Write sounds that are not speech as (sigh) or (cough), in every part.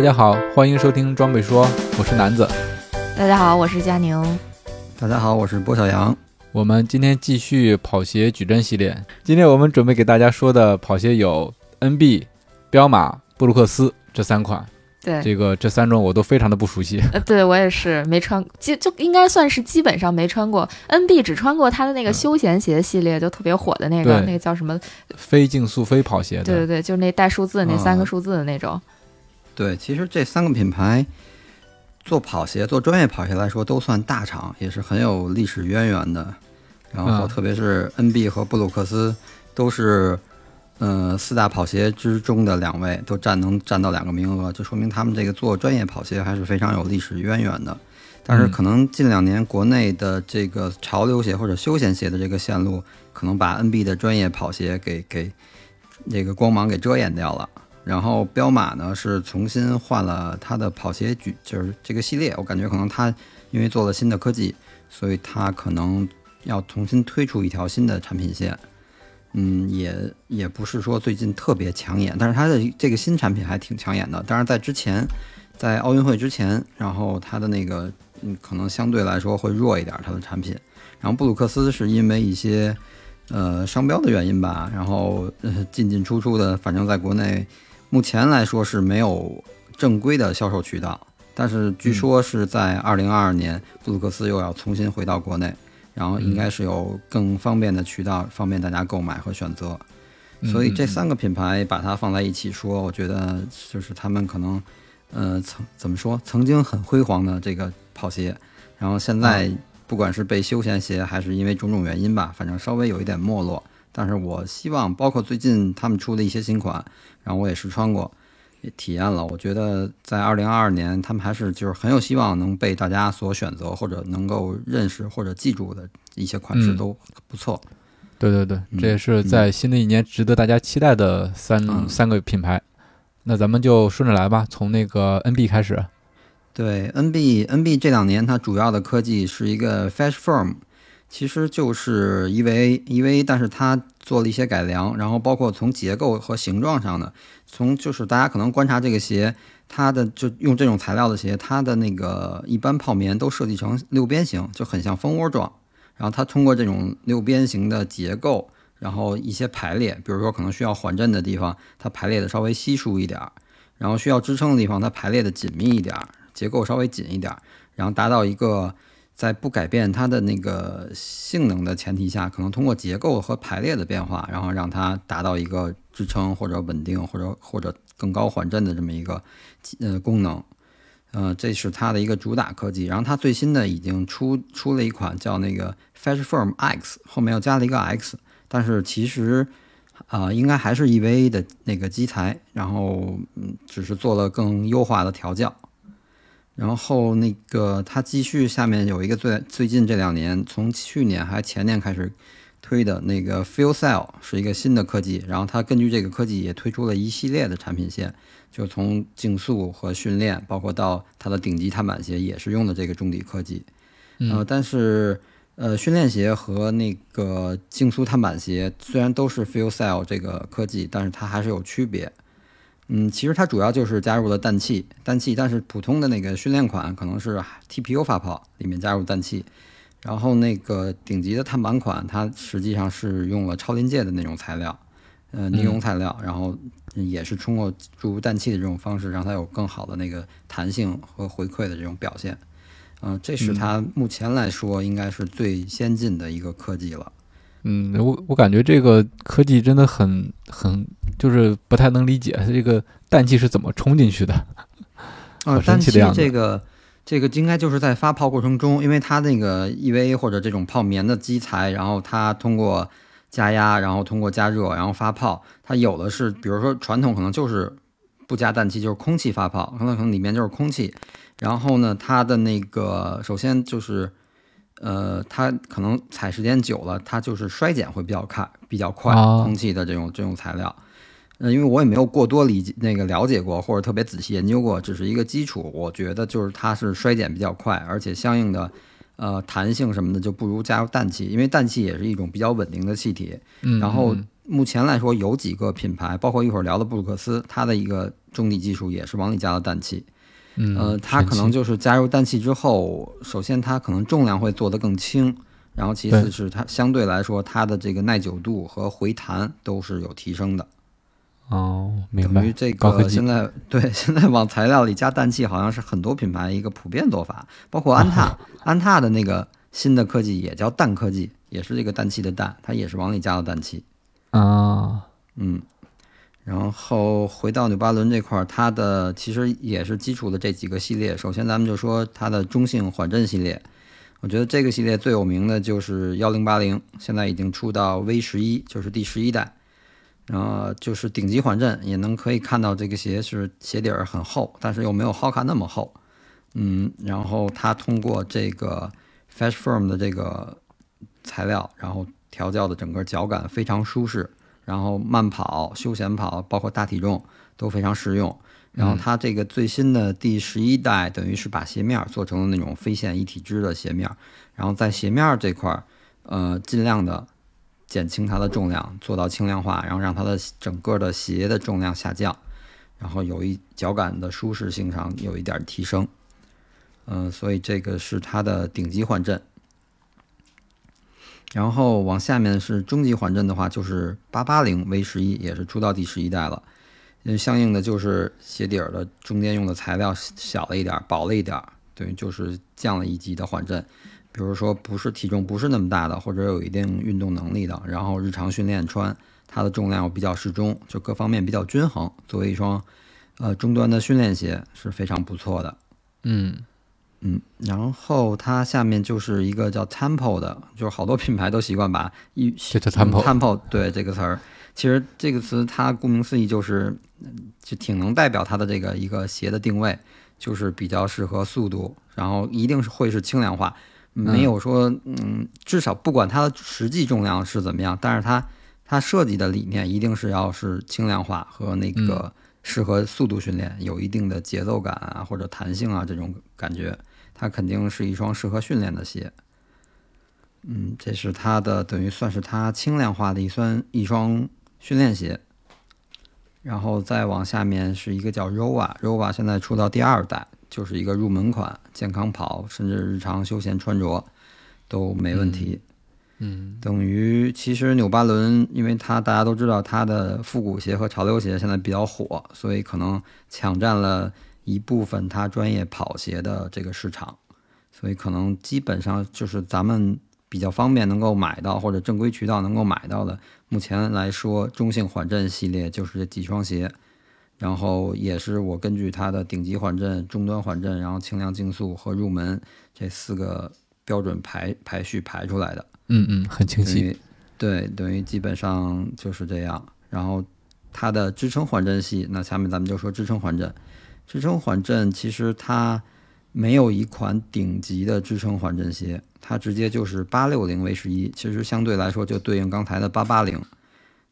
大家好，欢迎收听装备说，我是南子。大家好，我是佳宁。大家好，我是波小杨。我们今天继续跑鞋矩阵系列。今天我们准备给大家说的跑鞋有 NB、彪马、布鲁克斯这三款。对，这个这三种我都非常的不熟悉。呃，对我也是没穿，就就应该算是基本上没穿过。NB 只穿过它的那个休闲鞋系列，就特别火的那个，那个叫什么？非竞速非跑鞋的。对对对，就是那带数字那三个数字的那种。对，其实这三个品牌做跑鞋、做专业跑鞋来说都算大厂，也是很有历史渊源的。然后，特别是 NB 和布鲁克斯都是，呃，四大跑鞋之中的两位，都占能占到两个名额，就说明他们这个做专业跑鞋还是非常有历史渊源的。但是，可能近两年国内的这个潮流鞋或者休闲鞋的这个线路，可能把 NB 的专业跑鞋给给这个光芒给遮掩掉了。然后彪马呢是重新换了它的跑鞋举，就是这个系列，我感觉可能它因为做了新的科技，所以它可能要重新推出一条新的产品线。嗯，也也不是说最近特别抢眼，但是它的这个新产品还挺抢眼的。当然在之前，在奥运会之前，然后它的那个嗯可能相对来说会弱一点，它的产品。然后布鲁克斯是因为一些呃商标的原因吧，然后进进出出的，反正在国内。目前来说是没有正规的销售渠道，但是据说是在二零二二年，布鲁克斯又要重新回到国内，然后应该是有更方便的渠道，方便大家购买和选择。所以这三个品牌把它放在一起说，我觉得就是他们可能，呃，曾怎么说，曾经很辉煌的这个跑鞋，然后现在不管是被休闲鞋，还是因为种种原因吧，反正稍微有一点没落。但是我希望，包括最近他们出的一些新款，然后我也试穿过，也体验了。我觉得在二零二二年，他们还是就是很有希望能被大家所选择，或者能够认识或者记住的一些款式都不错。对对对，这也是在新的一年值得大家期待的三三个品牌。那咱们就顺着来吧，从那个 NB 开始。对，NB，NB 这两年它主要的科技是一个 Fast Form。其实就是 EVA，EVA，但是它做了一些改良，然后包括从结构和形状上的，从就是大家可能观察这个鞋，它的就用这种材料的鞋，它的那个一般泡棉都设计成六边形，就很像蜂窝状。然后它通过这种六边形的结构，然后一些排列，比如说可能需要缓震的地方，它排列的稍微稀疏一点儿；然后需要支撑的地方，它排列的紧密一点儿，结构稍微紧一点儿，然后达到一个。在不改变它的那个性能的前提下，可能通过结构和排列的变化，然后让它达到一个支撑或者稳定或者或者更高缓震的这么一个呃功能，呃，这是它的一个主打科技。然后它最新的已经出出了一款叫那个 Fast Firm X，后面又加了一个 X，但是其实啊应该还是 EVA 的那个基材，然后嗯只是做了更优化的调教。然后那个它继续下面有一个最最近这两年，从去年还前年开始推的那个 Feel Cell 是一个新的科技，然后它根据这个科技也推出了一系列的产品线，就从竞速和训练，包括到它的顶级碳板鞋也是用的这个中底科技。呃，但是呃训练鞋和那个竞速碳板鞋虽然都是 Feel Cell 这个科技，但是它还是有区别。嗯，其实它主要就是加入了氮气，氮气，但是普通的那个训练款可能是 TPU 发泡里面加入氮气，然后那个顶级的碳板款，它实际上是用了超临界的那种材料，呃，尼龙材料，然后也是通过注入氮气的这种方式，让它有更好的那个弹性和回馈的这种表现，嗯，这是它目前来说应该是最先进的一个科技了。嗯，我我感觉这个科技真的很很，就是不太能理解它这个氮气是怎么冲进去的。啊，氮气这个这个应该就是在发泡过程中，因为它那个 EVA 或者这种泡棉的基材，然后它通过加压，然后通过加热，然后发泡，它有的是，比如说传统可能就是不加氮气，就是空气发泡，可能可能里面就是空气。然后呢，它的那个首先就是，呃，它可能踩时间久了，它就是衰减会比较快，比较快。哦空气的这种这种材料，呃，因为我也没有过多理解那个了解过，或者特别仔细研究过，只是一个基础。我觉得就是它是衰减比较快，而且相应的。呃，弹性什么的就不如加入氮气，因为氮气也是一种比较稳定的气体。嗯，然后嗯目前来说，有几个品牌，包括一会儿聊的布鲁克斯，它的一个中底技术也是往里加了氮气。嗯，呃，它可能就是加入氮气之后，首先它可能重量会做得更轻，然后其次是它相对来说它的这个耐久度和回弹都是有提升的。哦，明白，等于这个现在对 (laughs) 现在往材料里加氮气，好像是很多品牌一个普遍做法，包括安踏，(laughs) 安踏的那个新的科技也叫氮科技，也是这个氮气的氮，它也是往里加了氮气。啊，嗯，然后回到纽巴伦这块儿，它的其实也是基础的这几个系列。首先，咱们就说它的中性缓震系列，我觉得这个系列最有名的就是幺零八零，现在已经出到 V 十一，就是第十一代。然后就是顶级缓震，也能可以看到这个鞋是鞋底儿很厚，但是又没有 Hoka 那么厚。嗯，然后它通过这个 fash firm 的这个材料，然后调教的整个脚感非常舒适，然后慢跑、休闲跑，包括大体重都非常适用。然后它这个最新的第十一代，等于是把鞋面儿做成了那种飞线一体织的鞋面儿，然后在鞋面儿这块儿，呃，尽量的减轻它的重量，做到轻量化，然后让它的整个的鞋的重量下降，然后有一脚感的舒适性上有一点儿提升。嗯、所以这个是它的顶级缓震。然后往下面是中级缓震的话，就是八八零 V 十一，也是出到第十一代了。嗯相应的就是鞋底儿的中间用的材料小了一点儿，薄了一点儿，等于就是降了一级的缓震。比如说不是体重不是那么大的，或者有一定运动能力的，然后日常训练穿，它的重量又比较适中，就各方面比较均衡。作为一双呃中端的训练鞋是非常不错的。嗯嗯，然后它下面就是一个叫 Tempo 的，就是好多品牌都习惯把一就叫 Tempo Tempo 对这个词儿，其实这个词它顾名思义就是嗯就挺能代表它的这个一个鞋的定位，就是比较适合速度，然后一定是会是轻量化，没有说嗯，至少不管它的实际重量是怎么样，但是它它设计的理念一定是要是轻量化和那个适合速度训练，有一定的节奏感啊或者弹性啊这种感觉，它肯定是一双适合训练的鞋。嗯，这是它的等于算是它轻量化的一双一双训练鞋。然后再往下面是一个叫 Rova，Rova 现在出到第二代，就是一个入门款，健康跑甚至日常休闲穿着都没问题。嗯等于其实纽巴伦，因为它大家都知道它的复古鞋和潮流鞋现在比较火，所以可能抢占了一部分它专业跑鞋的这个市场，所以可能基本上就是咱们比较方便能够买到或者正规渠道能够买到的，目前来说中性缓震系列就是这几双鞋，然后也是我根据它的顶级缓震、中端缓震，然后轻量竞速和入门这四个标准排排序排出来的。嗯嗯，很清晰。对，等于基本上就是这样。然后它的支撑缓震系，那下面咱们就说支撑缓震。支撑缓震其实它没有一款顶级的支撑缓震鞋，它直接就是八六零 V 十一，其实相对来说就对应刚才的八八零，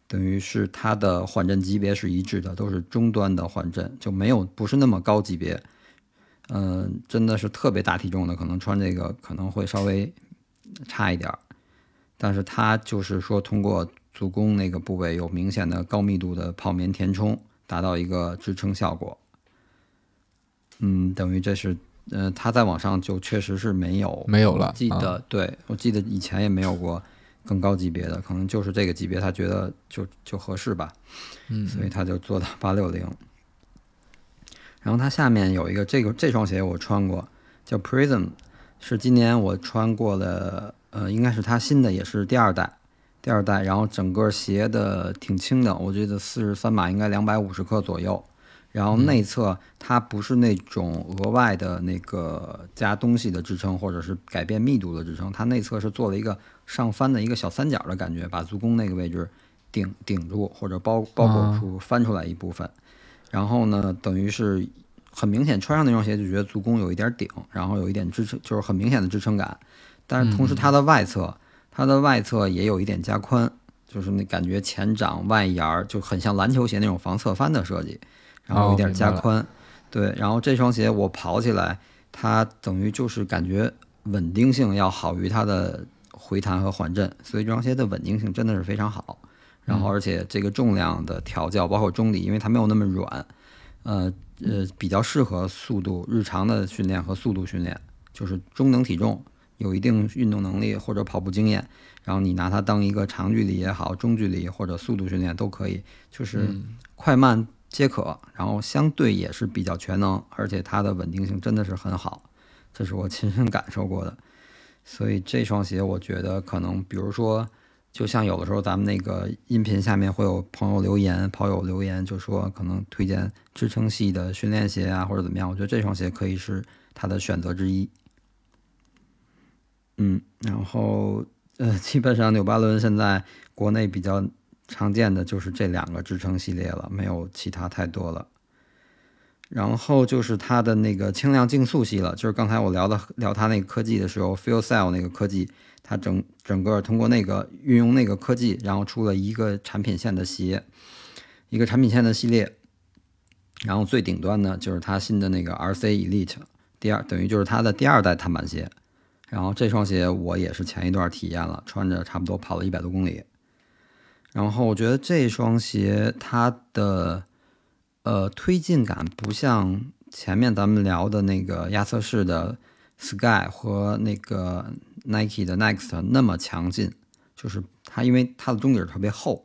等于是它的缓震级别是一致的，都是中端的缓震，就没有不是那么高级别。嗯、真的是特别大体重的，可能穿这个可能会稍微差一点儿。但是它就是说通过足弓那个部位有明显的高密度的泡棉填充，达到一个支撑效果。嗯，等于这是，呃，它在网上就确实是没有没有了记得，对我记得以前也没有过更高级别的，可能就是这个级别，他觉得就就合适吧。嗯，所以他就做到八六零。然后它下面有一个这个这双鞋我穿过，叫 Prism，是今年我穿过的，呃，应该是它新的，也是第二代，第二代。然后整个鞋的挺轻的，我觉得四十三码应该两百五十克左右。然后内侧它不是那种额外的那个加东西的支撑，或者是改变密度的支撑，它内侧是做了一个上翻的一个小三角的感觉，把足弓那个位置顶顶住或者包包裹出翻出来一部分。然后呢，等于是很明显穿上那双鞋就觉得足弓有一点顶，然后有一点支撑，就是很明显的支撑感。但是同时它的外侧，它的外侧也有一点加宽，就是那感觉前掌外沿儿就很像篮球鞋那种防侧翻的设计，然后有一点加宽。对，然后这双鞋我跑起来，它等于就是感觉稳定性要好于它的回弹和缓震，所以这双鞋的稳定性真的是非常好。然后而且这个重量的调教，包括中底，因为它没有那么软，呃呃，比较适合速度日常的训练和速度训练，就是中等体重，有一定运动能力或者跑步经验，然后你拿它当一个长距离也好，中距离或者速度训练都可以，就是快慢皆可，然后相对也是比较全能，而且它的稳定性真的是很好，这是我 (laughs) 亲身感受过的。所以这双鞋我觉得可能，比如说，就像有的时候咱们那个音频下面会有朋友留言、跑友留言，就说可能推荐支撑系的训练鞋啊，或者怎么样，我觉得这双鞋可以是他的选择之一。嗯，然后呃，基本上纽巴伦现在国内比较常见的就是这两个支撑系列了，没有其他太多了。然后就是它的那个轻量竞速系了，就是刚才我聊的聊它那个科技的时候，Feel Cell 那个科技，它整整个通过那个运用那个科技，然后出了一个产品线的鞋，一个产品线的系列。然后最顶端呢，就是它新的那个 RC Elite，第二等于就是它的第二代碳板鞋。然后这双鞋我也是前一段体验了，穿着差不多跑了一百多公里。然后我觉得这双鞋它的呃推进感不像前面咱们聊的那个亚瑟士的 Sky 和那个 Nike 的 Next 那么强劲，就是它因为它的中底特别厚，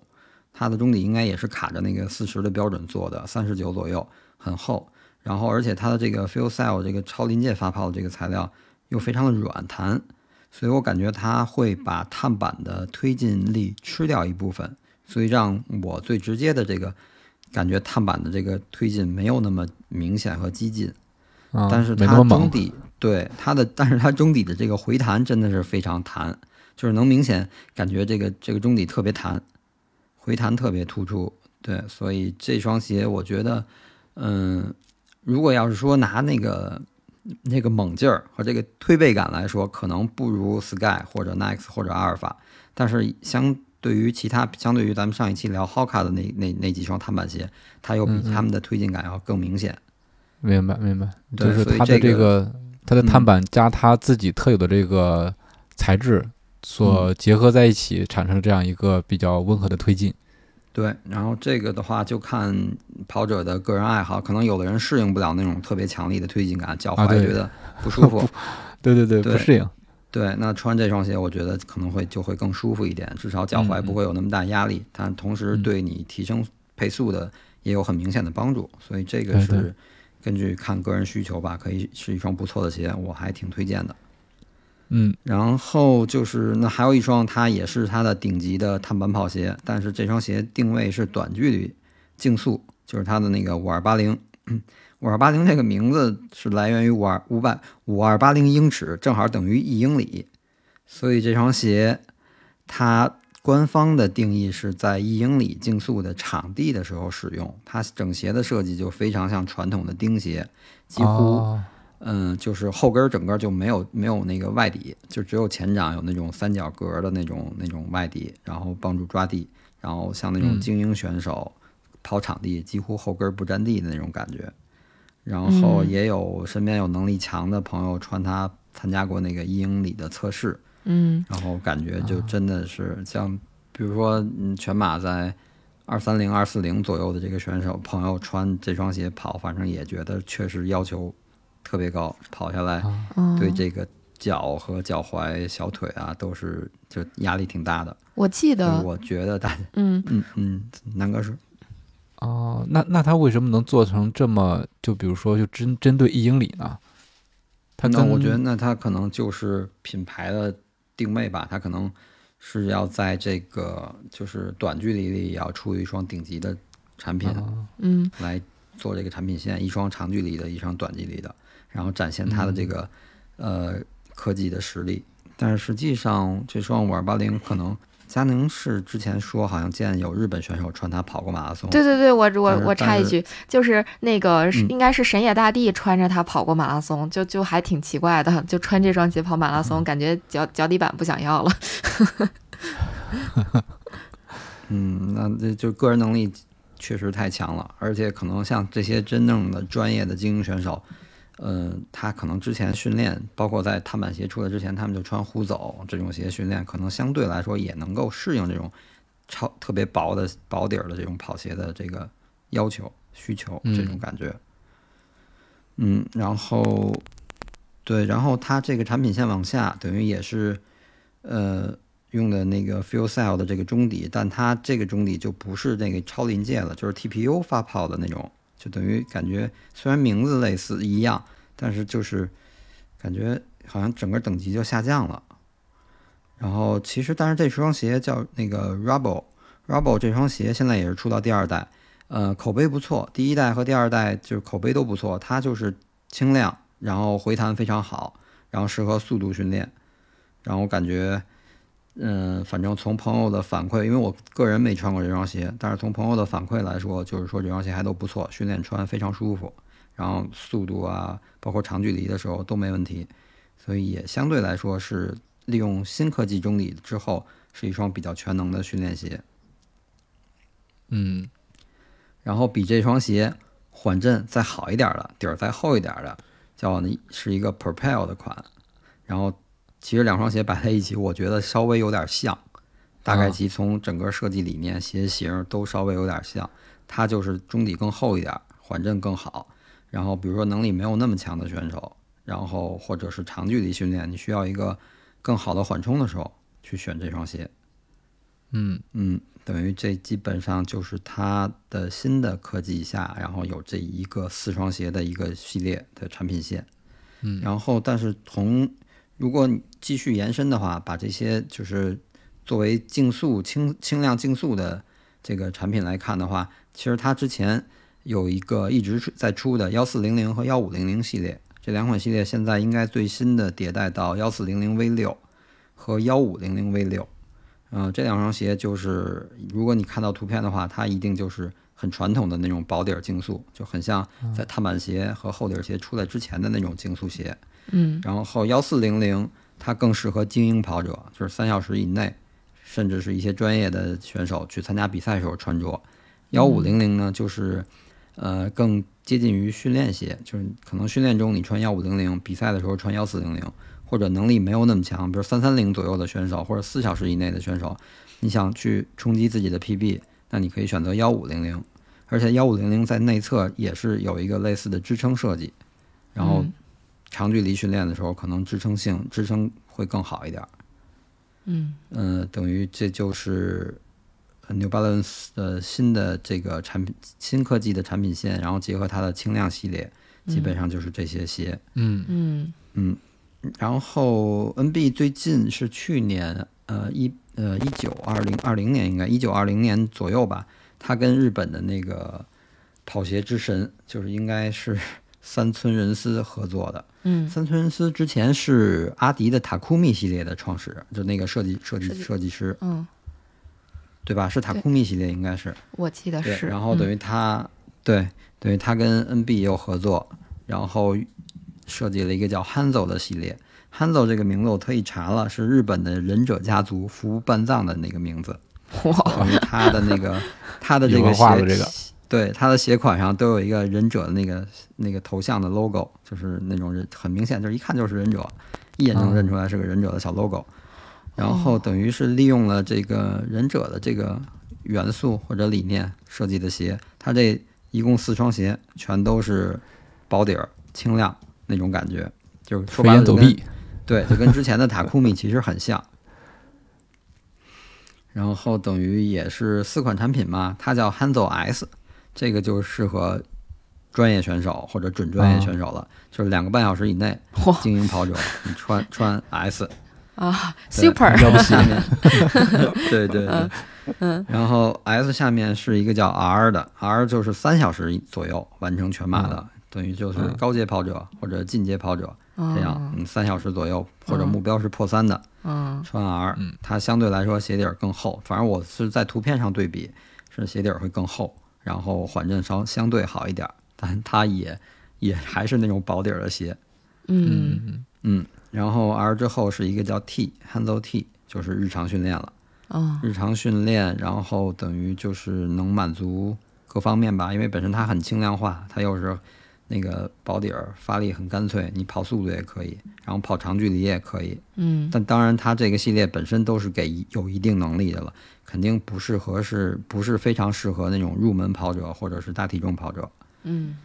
它的中底应该也是卡着那个四十的标准做的，三十九左右，很厚。然后而且它的这个 Feel Cell 这个超临界发泡的这个材料。又非常的软弹，所以我感觉它会把碳板的推进力吃掉一部分，所以让我最直接的这个感觉碳板的这个推进没有那么明显和激进，但是它中底对它的，(laughs) 但是它中底的这个回弹真的是非常弹，就是能明显感觉这个这个中底特别弹，回弹特别突出，对，所以这双鞋我觉得，嗯，如果要是说拿那个。那个猛劲儿和这个推背感来说，可能不如 Sky 或者 Next 或者阿尔法，但是相对于其他，相对于咱们上一期聊 Hoka 的那那那几双碳板鞋，它又比他们的推进感要更明显。明白，明白，就是它的这个它的碳板加它自己特有的这个材质所结合在一起，产生这样一个比较温和的推进。对，然后这个的话就看跑者的个人爱好，可能有的人适应不了那种特别强力的推进感，脚踝觉得不舒服。(laughs) 对对对，不适应。对，那穿这双鞋，我觉得可能会就会更舒服一点，至少脚踝不会有那么大压力，但同时对你提升配速的也有很明显的帮助。所以这个是根据看个人需求吧，可以是一双不错的鞋，我还挺推荐的。嗯，然后就是那还有一双，它也是它的顶级的碳板跑鞋，但是这双鞋定位是短距离竞速，就是它的那个五二八零。(clears throat) 五二八零这个名字是来源于五二五百五二八零英尺，正好等于一英里，所以这双鞋它官方的定义是在一英里竞速的场地的时候使用。它整鞋的设计就非常像传统的钉鞋，几乎。嗯，就是后跟整个就没有没有那个外底，就只有前掌有那种三角格的那种那种外底，然后帮助抓地，然后像那种精英选手跑场地几乎后跟不沾地的那种感觉。然后也有身边有能力强的朋友穿它参加过那个一英里的测试，嗯，然后感觉就真的是像，比如说嗯全马在二三零二四零左右的这个选手朋友穿这双鞋跑，反正也觉得确实要求。特别高，跑下来对这个脚和脚踝、小腿啊，都是就压力挺大的。我记得，我觉得大，嗯嗯嗯，南哥是哦，那那他为什么能做成这么？就比如说，就针针对一英里呢？他那我觉得，那他可能就是品牌的定位吧。他可能是要在这个就是短距离里要出一双顶级的产品，嗯，来做这个产品线，一双长距离的，一双短距离的。然后展现它的这个呃科技的实力，但是实际上这双五二八零可能佳宁是之前说好像见有日本选手穿它跑过马拉松。对对对，我我我插一句，就是那个嗯应该是神野大地穿着它跑过马拉松，就就还挺奇怪的，就穿这双鞋跑马拉松，感觉脚脚底板不想要了。(laughs) 嗯，那这就个人能力确实太强了，而且可能像这些真正的专业的精英选手，嗯、他可能之前训练，包括在碳板鞋出来之前，他们就穿虎走这种鞋训练，可能相对来说也能够适应这种超特别薄的薄底儿的这种跑鞋的这个要求需求嗯这种感觉。嗯，然后对，然后它这个产品线往下，等于也是呃用的那个 Fuel Cell 的这个中底，但它这个中底就不是那个超临界了，就是 TPU 发泡的那种，就等于感觉虽然名字类似一样，但是就是感觉好像整个等级就下降了。然后其实，但是这双鞋叫那个 Rubble，Rubble 这双鞋现在也是出到第二代，呃，口碑不错，第一代和第二代就是口碑都不错，它就是轻量，然后回弹非常好，然后适合速度训练，然后感觉，嗯、反正从朋友的反馈，因为我个人没穿过这双鞋，但是从朋友的反馈来说，就是说这双鞋还都不错，训练穿非常舒服，然后速度啊，包括长距离的时候都没问题，所以也相对来说是利用新科技中底之后，是一双比较全能的训练鞋。嗯然后比这双鞋缓震再好一点的，底儿再厚一点的，叫是一个 Propel 的款。然后其实两双鞋摆在一起，我觉得稍微有点像，大概其从整个设计理念、鞋型都稍微有点像。它就是中底更厚一点，缓震更好。然后比如说能力没有那么强的选手，然后或者是长距离训练，你需要一个更好的缓冲的时候，去选这双鞋。嗯嗯，等于这基本上就是它的新的科技下，然后有这一个四双鞋的一个系列的产品线。嗯然后但是从如果你继续延伸的话，把这些就是作为竞速轻轻量竞速的这个产品来看的话，其实它之前有一个一直在出的幺四零零和幺五零零系列，这两款系列现在应该最新的迭代到幺四零零 V 六和幺五零零 V 六。嗯、这两双鞋就是，如果你看到图片的话，它一定就是很传统的那种薄底儿竞速，就很像在碳板鞋和厚底儿鞋出来之前的那种竞速鞋。嗯然后幺四零零它更适合精英跑者，就是三小时以内，甚至是一些专业的选手去参加比赛时候穿着。幺五零零呢，就是呃更接近于训练鞋，就是可能训练中你穿幺五零零，比赛的时候穿幺四零零，或者能力没有那么强，比如三三零左右的选手或者四小时以内的选手，你想去冲击自己的 PB，那你可以选择幺五零零，而且幺五零零在内侧也是有一个类似的支撑设计，然后嗯长距离训练的时候可能支撑性支撑会更好一点儿。嗯呃，等于这就是呃 New Balance 的新的这个产品新科技的产品线，然后结合它的轻量系列，基本上就是这些鞋。嗯嗯嗯，然后 NB 最近是去年呃一呃一九二零二零年应该一九二零年左右吧，它跟日本的那个跑鞋之神，就是应该是三村仁司合作的。嗯三村仁司之前是阿迪的塔库米系列的创始人，就那个设计设计设计设计师，嗯，对吧？是塔库米系列应该是。我记得，是。然后等于他，对，等于他跟 NB 也有合作，然后设计了一个叫 Hanzo 的系列。Hanzo 这个名字我特意查了，是日本的忍者家族服务半藏的那个名字，哇，等于他的那个他的 (laughs) 这个有文化鞋的这个对它的鞋款上都有一个忍者的那个那个头像的 logo，就是那种人很明显，就是一看就是忍者，一眼就能认出来是个忍者的小 logo。然后等于是利用了这个忍者的这个元素或者理念设计的鞋，它这一共四双鞋全都是薄底儿、轻量那种感觉，就是说白了就跟对，就跟之前的塔库米其实很像。然后等于也是四款产品嘛，它叫 Hanzo S，这个就适合专业选手或者准专业选手了，就是两个半小时以内精英跑者，(laughs) 你穿穿 S 啊对，super，然后下面，对对对，嗯然后 S 下面是一个叫 R 的，R 就是三小时左右完成全马的，等于就是高阶跑者或者进阶跑者这样，嗯，三小时左右或者目标是破三的，嗯，穿 R，它相对来说鞋底儿更厚，反正我是在图片上对比，是鞋底儿会更厚，然后缓震稍相对好一点，但它也 (laughs) 也还是那种薄底儿的鞋，嗯。嗯，然后 R 之后是一个叫 T Hanzo T，就是日常训练了。哦，日常训练，然后等于就是能满足各方面吧，因为本身它很轻量化，它又是那个保底儿，发力很干脆，你跑速度也可以，然后跑长距离也可以。嗯，但当然，它这个系列本身都是给有一定能力的了，肯定不适合是不是非常适合那种入门跑者或者是大体重跑者。嗯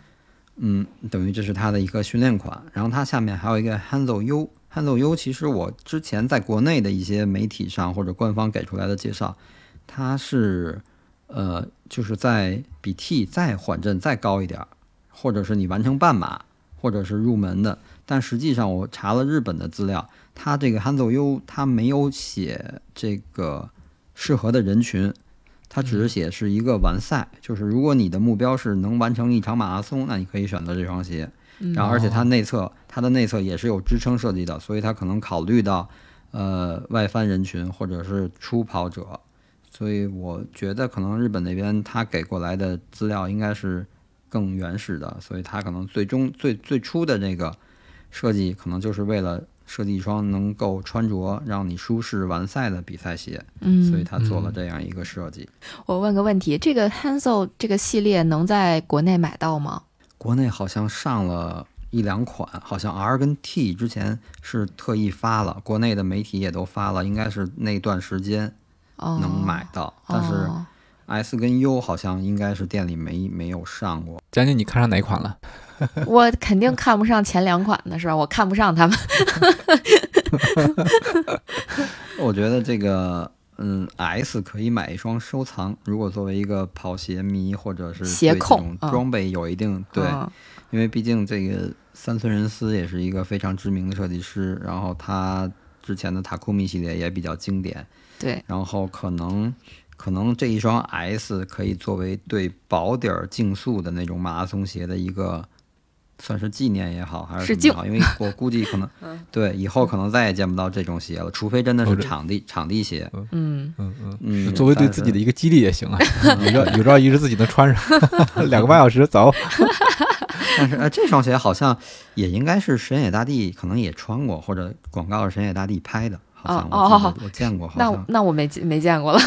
嗯，等于这是它的一个训练款，然后它下面还有一个 Hanzo U。汉走 U 其实我之前在国内的一些媒体上或者官方给出来的介绍，它是呃就是在比 T 再缓震再高一点，或者是你完成半马，或者是入门的。但实际上我查了日本的资料，它这个 Hanzo U 它没有写这个适合的人群，它只是写是一个完赛，就是如果你的目标是能完成一场马拉松，那你可以选择这双鞋。然后，而且它内侧，它的内侧也是有支撑设计的，所以它可能考虑到，呃，外翻人群或者是初跑者，所以我觉得可能日本那边他给过来的资料应该是更原始的，所以它可能最终最最初的这个设计，可能就是为了设计一双能够穿着让你舒适完赛的比赛鞋，嗯，所以它做了这样一个设计。我问个问题，这个 Hansel 这个系列能在国内买到吗？国内好像上了一两款，好像 R 跟 T 之前是特意发了，国内的媒体也都发了，应该是那段时间能买到。但是 S 跟 U 好像应该是店里没没有上过。将军，你看上哪款了？(laughs) 我肯定看不上前两款的是吧？我看不上他们。(laughs) 我觉得这个。嗯，S 可以买一双收藏。如果作为一个跑鞋迷或者是鞋控，装备有一定对，因为毕竟这个三村仁司也是一个非常知名的设计师，然后他之前的塔库米系列也比较经典。对，然后可能可能这一双 S 可以作为对薄底儿竞速的那种马拉松鞋的一个。算是纪念也好，还是什么好？因为我估计可能，(laughs) 对以后可能再也见不到这种鞋了，除非真的是场地场地鞋。嗯嗯嗯，作为对自己的一个激励也行啊，(laughs) 有朝有朝一日自己能穿上，(laughs) 两个半小时走。但是呃，这双鞋好像也应该是神野大地可能也穿过，或者广告是神野大地拍的，好像我我见过。那那我没没见过了。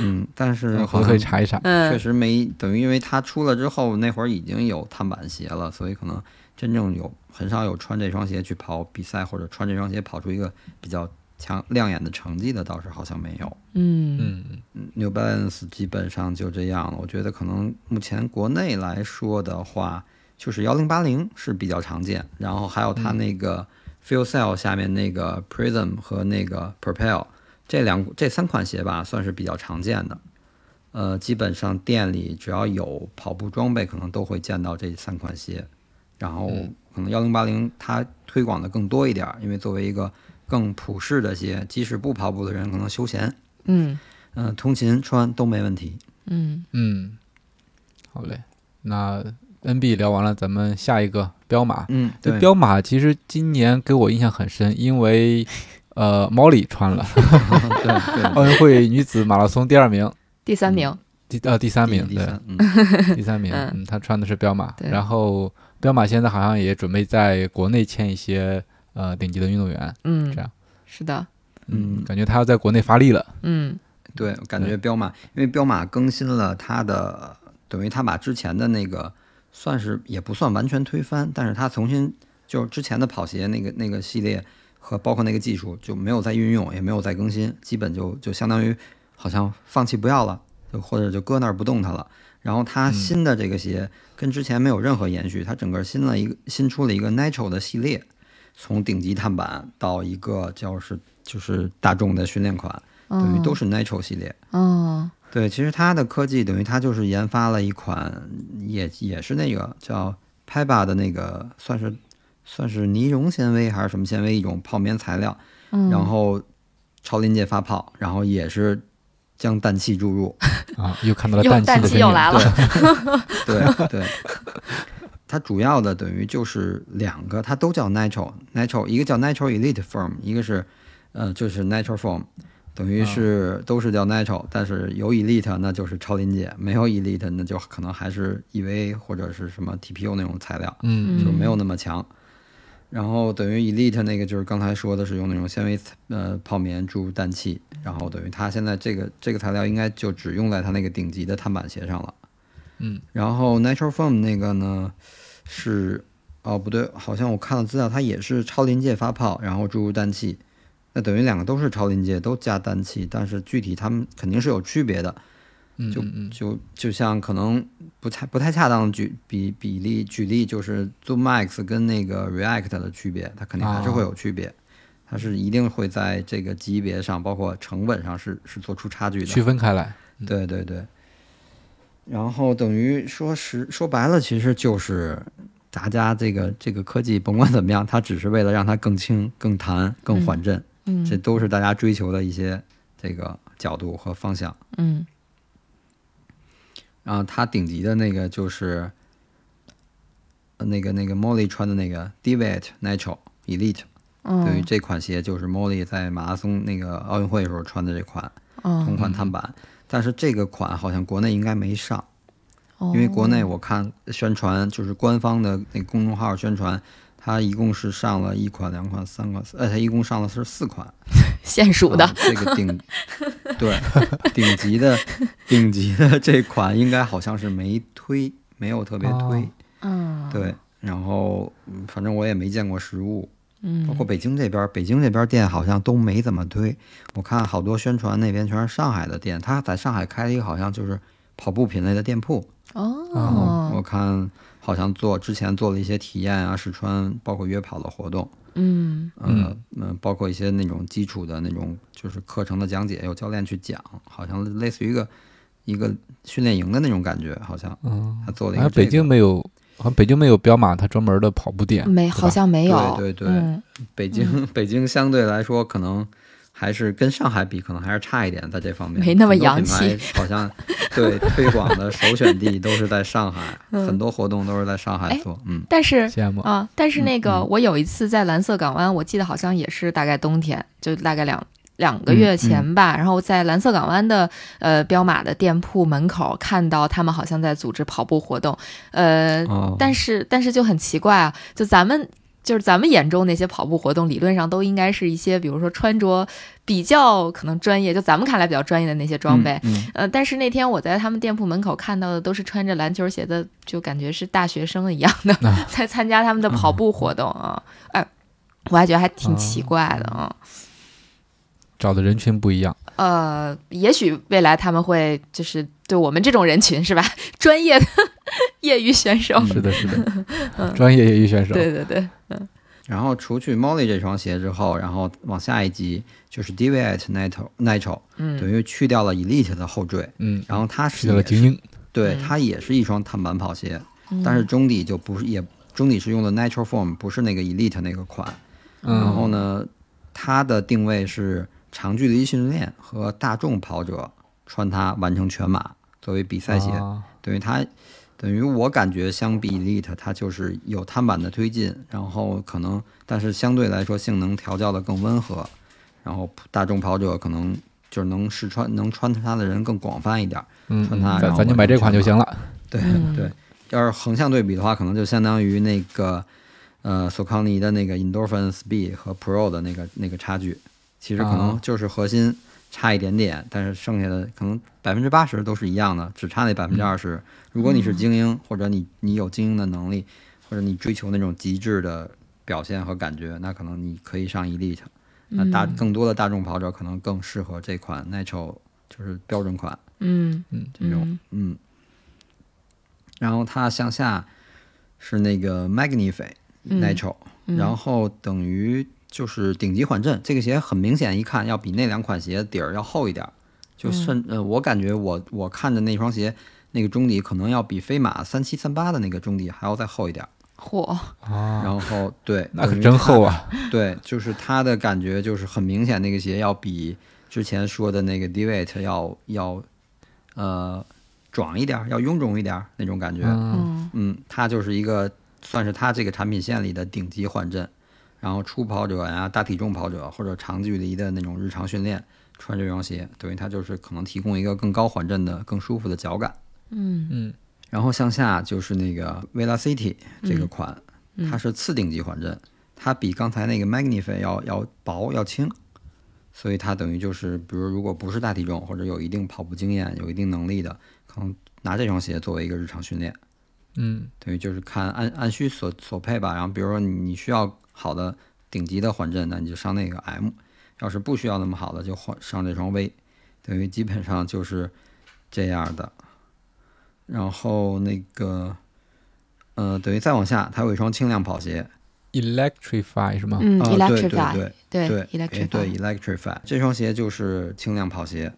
嗯，但是可以查一查，确实没等于，因为它出了之后，那会儿已经有碳板鞋了，所以可能真正有很少有穿这双鞋去跑比赛，或者穿这双鞋跑出一个比较强亮眼的成绩的，倒是好像没有。嗯嗯嗯，New Balance 基本上就这样了。我觉得可能目前国内来说的话，就是幺零八零是比较常见，然后还有它那个 Feel Cell 下面那个 Prism 和那个 Propel。这两这三款鞋吧，算是比较常见的，呃，基本上店里只要有跑步装备，可能都会见到这三款鞋。然后可能幺零八零它推广的更多一点，因为作为一个更普适的鞋，即使不跑步的人，可能休闲，嗯嗯，通勤穿都没问题。嗯嗯，好嘞，那 NB 聊完了，咱们下一个彪马。嗯，对，彪马其实今年给我印象很深，因为。呃，毛里穿了，对，奥运会女子马拉松第二名，第三名，第呃第三名，对，第三名，嗯，她穿的是彪马，然后彪马现在好像也准备在国内签一些呃顶级的运动员，嗯，这样，是的，嗯，感觉她要在国内发力了，嗯，对，感觉彪马，因为彪马更新了它的，等于他把之前的那个算是也不算完全推翻，但是他重新就是之前的跑鞋那个那个系列。和包括那个技术就没有再运用，也没有再更新，基本就就相当于好像放弃不要了，就或者就搁那儿不动它了。然后它新的这个鞋跟之前没有任何延续，它整个新了一个新出了一个 Natural 的系列，从顶级碳板到一个叫是就是大众的训练款，等于都是 Natural 系列。哦，对，其实它的科技等于它就是研发了一款，也也是那个叫 Peba 的那个算是。算是尼龙纤维还是什么纤维一种泡棉材料，然后超临界发泡，然后也是将氮气注入啊，又看到了氮气的气又来了，(laughs) 对对，它它主要的等于就是两个，它都叫 Nitro，Nitro 一个叫 Nitro Elite Form，一个是呃就是 Nitro Form，等于是都是叫 Nitro，但是有 Elite 那就是超临界，没有 Elite 那就可能还是 EVA 或者是什么 TPU 那种材料，嗯就没有那么强。然后等于 Elite 那个就是刚才说的是用那种纤维呃泡棉注入氮气，然后等于它现在这个这个材料应该就只用在它那个顶级的碳板鞋上了。嗯，然后 Natural Foam 那个呢是哦不对，好像我看了资料，它也是超临界发泡，然后注入氮气。那等于两个都是超临界，都加氮气，但是具体它们肯定是有区别的。就就就像可能不太不太恰当的举比比例举例，就是 Zoom Max 跟那个 React 的区别，它肯定还是会有区别，它是一定会在这个级别上，包括成本上是是做出差距的，区分开来。对对对。然后等于说实说白了，其实就是大家这个这个科技甭管怎么样，它只是为了让它更轻、更弹、更缓震，嗯，这都是大家追求的一些这个角度和方向。嗯然后它顶级的那个就是，呃那个那个 Molly 穿的那个 Deviate Natural Elite，、对于嗯这款鞋就是 Molly 在马拉松那个奥运会的时候穿的这款同嗯，款碳板，但是这个款好像国内应该没上，因因为国内我看宣传就是官方的那个公众号宣传，它一共是上了一款、两款、三款，呃，它一共上了是四款。(laughs) 现数的啊，这个顶对顶级的顶级的这款应该好像是没推，没有特别推，哦嗯，对。然后嗯反正我也没见过实物，嗯，包括北京这边，北京这边店好像都没怎么推。我看好多宣传那边全是上海的店，他在上海开了一个好像就是跑步品类的店铺，然后我哦，看好像做之前做了一些体验啊、试穿，包括约跑的活动。嗯。呃嗯、包括一些那种基础的那种就是课程的讲解，有教练去讲，好像类似于一个一个训练营的那种感觉，好像嗯，他做了一个、这个。北京没有，好像北京没有彪马它专门的跑步店，没，好像没有，对对对。嗯。北京、北京相对来说可能还是跟上海比，可能还是差一点，在这方面没那么洋气好像对推广的首选地都是在上海，(laughs) 嗯很多活动都是在上海哎做。嗯，但是羡慕。啊，但是那个嗯我有一次在蓝色港湾，我记得好像也是大概冬天，就大概两两个月前吧。然后在蓝色港湾的呃彪马的店铺门口看到他们好像在组织跑步活动，呃，哦，但是但是就很奇怪啊，就咱们就是咱们眼中那些跑步活动，理论上都应该是一些比如说穿着比较可能专业，就咱们看来比较专业的那些装备。嗯呃，但是那天我在他们店铺门口看到的都是穿着篮球鞋的，就感觉是大学生一样的，啊在参加他们的跑步活动啊。哎，我还觉得还挺奇怪的啊。找的人群不一样，呃，也许未来他们会就是对我们这种人群是吧，(laughs) 专业的 (laughs) 业余选手。嗯是的，是的，(laughs) 专业业余选手，对对对，嗯。然后除去 Molly 这双鞋之后，然后往下一级就是 Deviate Nitro Nitro，等嗯。于去掉了 Elite 的后缀，嗯，然后它是也是掉了精英，对，嗯。它也是一双碳板跑鞋，嗯。但是中底就不是也中底是用的 Natural Form，不是那个 Elite 那个款。嗯。然后呢，它的定位是长距离训练和大众跑者穿它完成全马作为比赛鞋，啊。等于它等于我感觉相比 Elite，它就是有碳板的推进，然后可能但是相对来说性能调教的更温和，然后大众跑者可能就是能试穿能穿它的人更广泛一点。嗯，穿它然咱后咱就买这款就行了。对、嗯。对，要是横向对比的话，可能就相当于那个呃索康尼的那个 Endorphin Speed 和 Pro 的那个那个差距，其实可能啊就是核心差一点点，但是剩下的可能百分之八十都是一样的，只差那百分之二十。如果你是精英，或者你你有精英的能力，或者你追求那种极致的表现和感觉，那可能你可以上 Elite。那大更多的大众跑者可能更适合这款 Natural，就是标准款。嗯。嗯这种，嗯，然后它向下是那个 Magnify 嗯。Natural，、嗯。然后等于就是顶级缓震，这个鞋很明显一看要比那两款鞋底儿要厚一点儿，就甚、呃我感觉我我看的那双鞋那个中底可能要比飞马三七三八的那个中底还要再厚一点儿，嚯，啊，然后对，那可真厚啊！对，就是它的感觉就是很明显，那个鞋要比之前说的那个 Deviate 要要呃壮一点儿，要臃肿一点儿那种感觉。嗯嗯嗯，它就是一个算是它这个产品线里的顶级缓震。然后初跑者呀、大体重跑者或者长距离的那种日常训练穿这双鞋，等于它就是可能提供一个更高缓震的、更舒服的脚感。嗯。嗯，然后向下就是那个 Vela City 这个款，嗯。它是次顶级缓震，它比刚才那个 Magnify 要要薄要轻，所以它等于就是，比如如果不是大体重或者有一定跑步经验、有一定能力的，可能拿这双鞋作为一个日常训练，嗯。等于就是看按按需所所配吧。然后比如说你你需要好的顶级的缓震，那你就上那个 M；要是不需要那么好的，就换上这双 V。等于基本上就是这样的。然后那个，呃，等于再往下，它有一双轻量跑鞋，，Electrify 是吗？嗯啊对对，Electrify，对对对哎 Electrify，对 Electrify 这双鞋就是轻量跑鞋，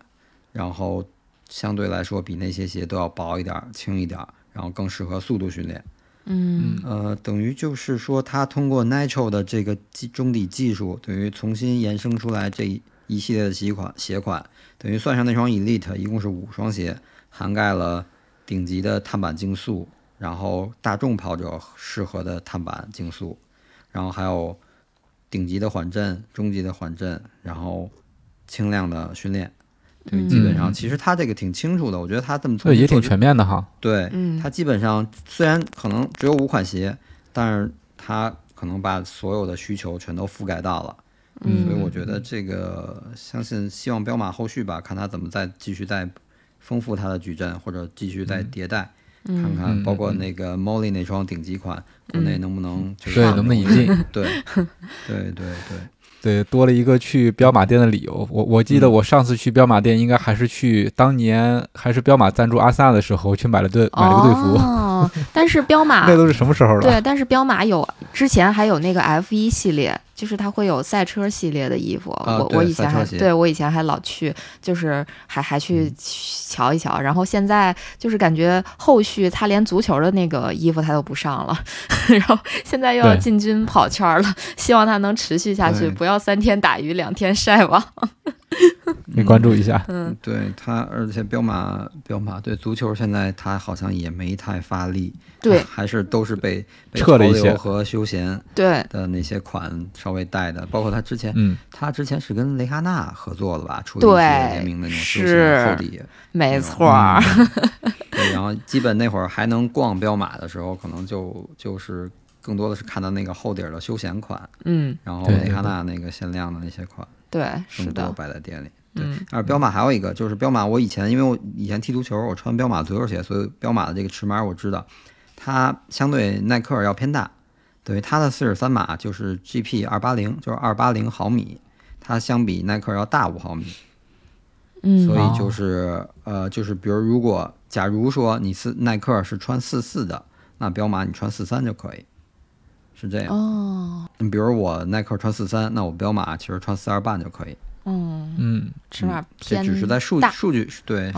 然后相对来说比那些鞋都要薄一点儿、轻一点儿，然后更适合速度训练。嗯呃，等于就是说，它通过 Nitro 的这个技中底技术，等于重新延伸出来这一系列的鞋款鞋款，等于算上那双 Elite，一共是五双鞋，涵盖了顶级的碳板竞速，然后大众跑者适合的碳板竞速，然后还有顶级的缓震、中级的缓震，然后轻量的训练。对，基本上嗯其实他这个挺清楚的，我觉得他这么做也挺全面的哈。对，他基本上虽然可能只有五款鞋，但是他可能把所有的需求全都覆盖到了。嗯。所以我觉得这个，相信希望彪马后续吧，看他怎么再继续再丰富他的矩阵，或者继续再迭代，看嗯。看包括那个 Molly 那双顶级款，国内能不能就是对，能不能引进？对，对对对，对，多了一个去彪马店的理由。我我记得嗯我上次去彪马店，应该还是去当年还是彪马赞助阿森纳的时候，去买了队买了个队服。哦，但是彪马 (laughs) 那都是什么时候了？对，但是彪马有之前还有那个 F 一系列，就是它会有赛车系列的衣服。啊我我以前还对我以前还老去，就是还还去瞧一瞧。然后现在就是感觉后续他连足球的那个衣服他都不上了，(laughs) 然后现在又要进军跑圈了，希望他能持续下去，不要三天打鱼两天晒网。(laughs) 你关注一下。嗯。对他，而且彪马彪马对足球现在他好像也没太发力，对。(laughs) 还是都是被被撤了一些。潮流和休闲对，的那些款稍微带的，包括他之前，嗯，他之前是跟雷哈娜合作了吧，出了一对些联名的那种休是。闲厚底，没错儿。对，然后基本那会儿还能逛彪马的时候，可能就就是更多的是看到那个厚底儿的休闲款，嗯，然后对雷哈娜那个限量的那些款对，是的，摆在店里。对嗯，而彪马还有一个就是彪马，我以前因为我以前踢足球，我穿彪马足球鞋，所以彪马的这个尺码我知道，它相对耐克要偏大，等于它的四十三码就是 GP 二八零，就是二八零毫米，它相比耐克要大五毫米，嗯，所以就是呃就是比如如果假如说你是耐克是穿四四的，那彪马你穿四三就可以，是这样。哦，你比如我耐克穿四三，那我彪马其实穿四二半就可以。嗯，嗯，尺码这偏只是在数大数据对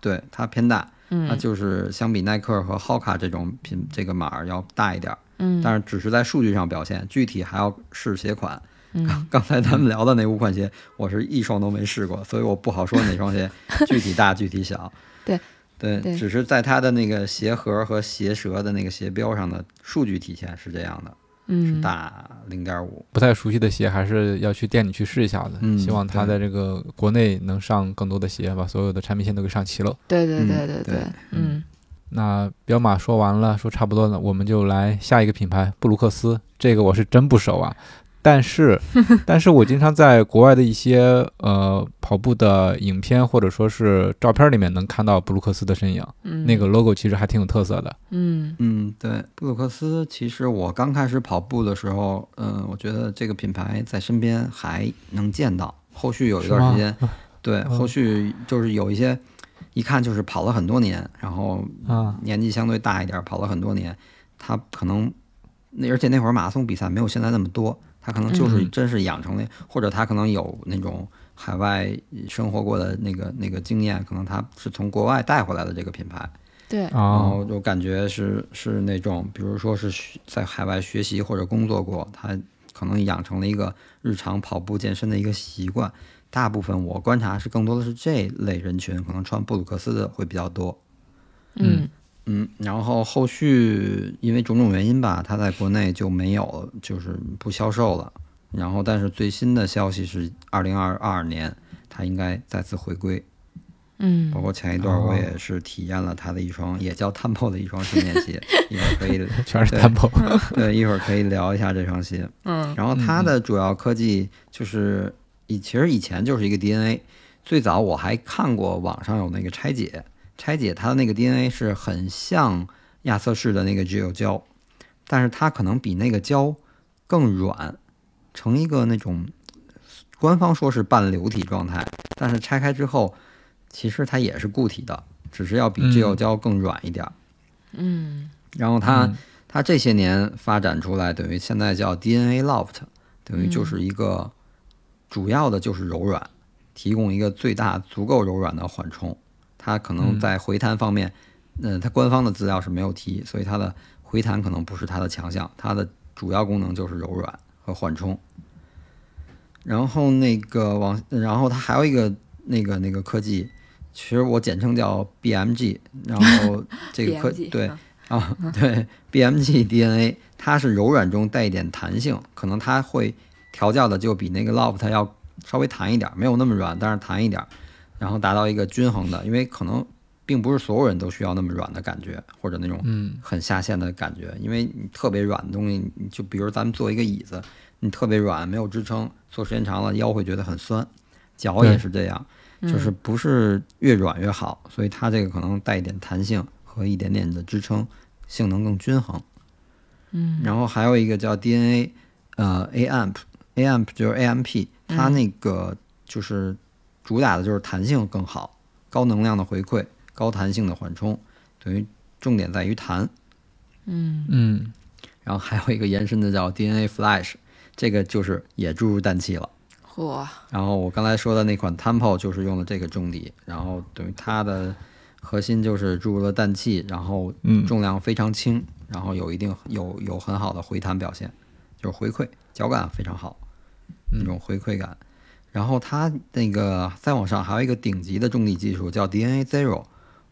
对它偏大，它嗯就是相比耐克和 Hoka 这种品这个码儿要大一点儿，嗯，但是只是在数据上表现，具体还要试鞋款。嗯刚才咱们聊的那五款鞋，我是一双都没试过，所以我不好说哪双鞋 (laughs) 具体大具体小。对对，只是在它的那个鞋盒和鞋舌的那个鞋标上的数据体现是这样的，嗯是嗯大零点五。不太熟悉的鞋还是要去店里去试一下的。嗯希望它在这个国内能上更多的鞋，把所有的产品线都给上齐了。对对嗯对对对嗯那彪马说完了，说差不多了，我们就来下一个品牌布鲁克斯。这个我是真不熟啊，但是，(laughs) 但是我经常在国外的一些呃跑步的影片或者说是照片里面能看到布鲁克斯的身影，嗯，那个 logo 其实还挺有特色的。嗯。嗯，对，布鲁克斯，其实我刚开始跑步的时候，嗯，我觉得这个品牌在身边还能见到。后续有一段时间，对，嗯。后续就是有一些，一看就是跑了很多年，然后啊，年纪相对大一点，跑了很多年，他可能那而且那会儿马拉松比赛没有现在那么多，他可能就是嗯真是养成了，或者他可能有那种海外生活过的那个那个经验，可能他是从国外带回来的这个品牌。对然哦，后就感觉是是那种，比如说是学在海外学习或者工作过，他可能养成了一个日常跑步健身的一个习惯。大部分我观察是更多的是这类人群，可能穿布鲁克斯的会比较多。嗯嗯，然后后续因为种种原因吧，它在国内就没有，就是不销售了。然后，但是最新的消息是，二零二二年它应该再次回归。嗯包括前一段我也是体验了它的一双也叫 Tempo 的一双训练鞋，(laughs) 一会儿可以全是 tempo。对一会儿可以聊一下这双鞋。嗯然后它的主要科技就是以其实以前就是一个 DNA，最早我还看过网上有那个拆解，拆解它的那个 DNA 是很像亚瑟士的那个 Gel 胶，但是它可能比那个胶更软，成一个那种官方说是半流体状态，但是拆开之后其实它也是固体的，只是要比嗯 Gel 胶更软一点儿。嗯然后它、嗯它这些年发展出来，等于现在叫 DNA Loft，等于就是一个主要的就是柔软，提供一个最大足够柔软的缓冲。它可能嗯在回弹方面，嗯、它官方的资料是没有提，所以它的回弹可能不是它的强项，它的主要功能就是柔软和缓冲。然后那个往，然后它还有一个那个那个科技，其实我简称叫 BMG，然后 (laughs) 这个科 BMG 对嗯啊，(laughs) 对 BMG DNA，它是柔软中带一点弹性，可能它会调教的就比那个 Loft 要稍微弹一点，没有那么软，但是弹一点，然后达到一个均衡的，因为可能并不是所有人都需要那么软的感觉，或者那种嗯很下陷的感觉，因为你特别软的东西，你就比如咱们坐一个椅子，你特别软，没有支撑，坐时间长了腰会觉得很酸，脚也是这样，就是不是越软越好，所以它这个可能带一点弹性和一点点的支撑，性能更均衡。嗯然后还有一个叫 DNA，呃，AMP，AMP 就是 AMP，它那个就是主打的就是弹性更好，高能量的回馈，高弹性的缓冲，等于重点在于弹。嗯嗯然后还有一个延伸的叫 DNA Flash，这个就是也注入氮气了。嚯然后我刚才说的那款 Tempo 就是用了这个重底，然后等于它的核心就是注入了氮气，然后嗯重量非常轻，然后有一定有有很好的回弹表现，就是回馈脚感非常好，那种回馈感。然后它那个再往上还有一个顶级的重底技术叫 DNA Zero，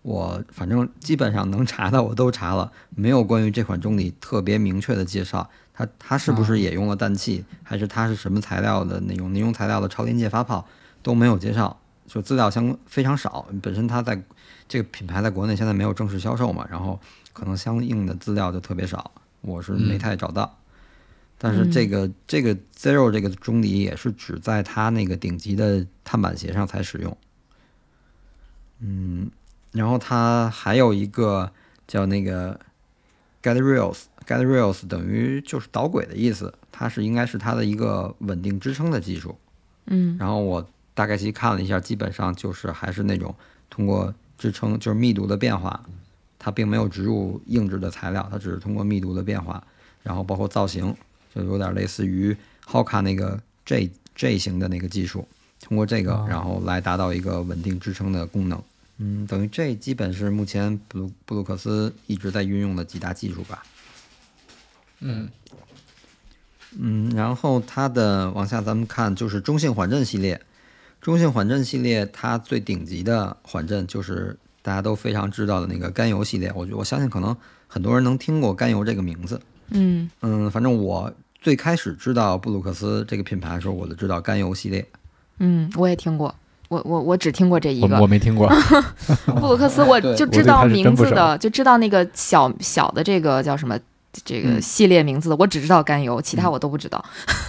我反正基本上能查的我都查了，没有关于这款中底特别明确的介绍。它它是不是也用了氮气，还是它是什么材料的那种尼龙材料的超临界发泡都没有介绍，就资料相非常少。本身它在这个品牌在国内现在没有正式销售嘛，然后可能相应的资料就特别少，我是没太找到。但是这个、这个 Zero 这个中底也是只在它那个顶级的碳板鞋上才使用。嗯，然后它还有一个叫那个 Get Rails，Get Rails 等于就是导轨的意思，它是应该是它的一个稳定支撑的技术。嗯然后我大概其看了一下，基本上就是还是那种通过支撑，就是密度的变化，它并没有植入硬质的材料，它只是通过密度的变化，然后包括造型，就有点类似于 Hoka 那个 J J 型的那个技术，通过这个哦然后来达到一个稳定支撑的功能。嗯，等于这基本是目前布鲁布鲁克斯一直在运用的几大技术吧。嗯嗯，然后它的往下咱们看就是中性缓震系列，中性缓震系列它最顶级的缓震就是大家都非常知道的那个甘油系列，我觉我相信可能很多人能听过甘油这个名字。嗯嗯，反正我最开始知道布鲁克斯这个品牌的时候，我就知道甘油系列。嗯，我也听过。我我我只听过这一个我我没听过。(laughs) 布鲁克斯，我就知道名字的，就知道那个小小的这个叫什么这个嗯系列名字的，我只知道甘油，其他我都不知道。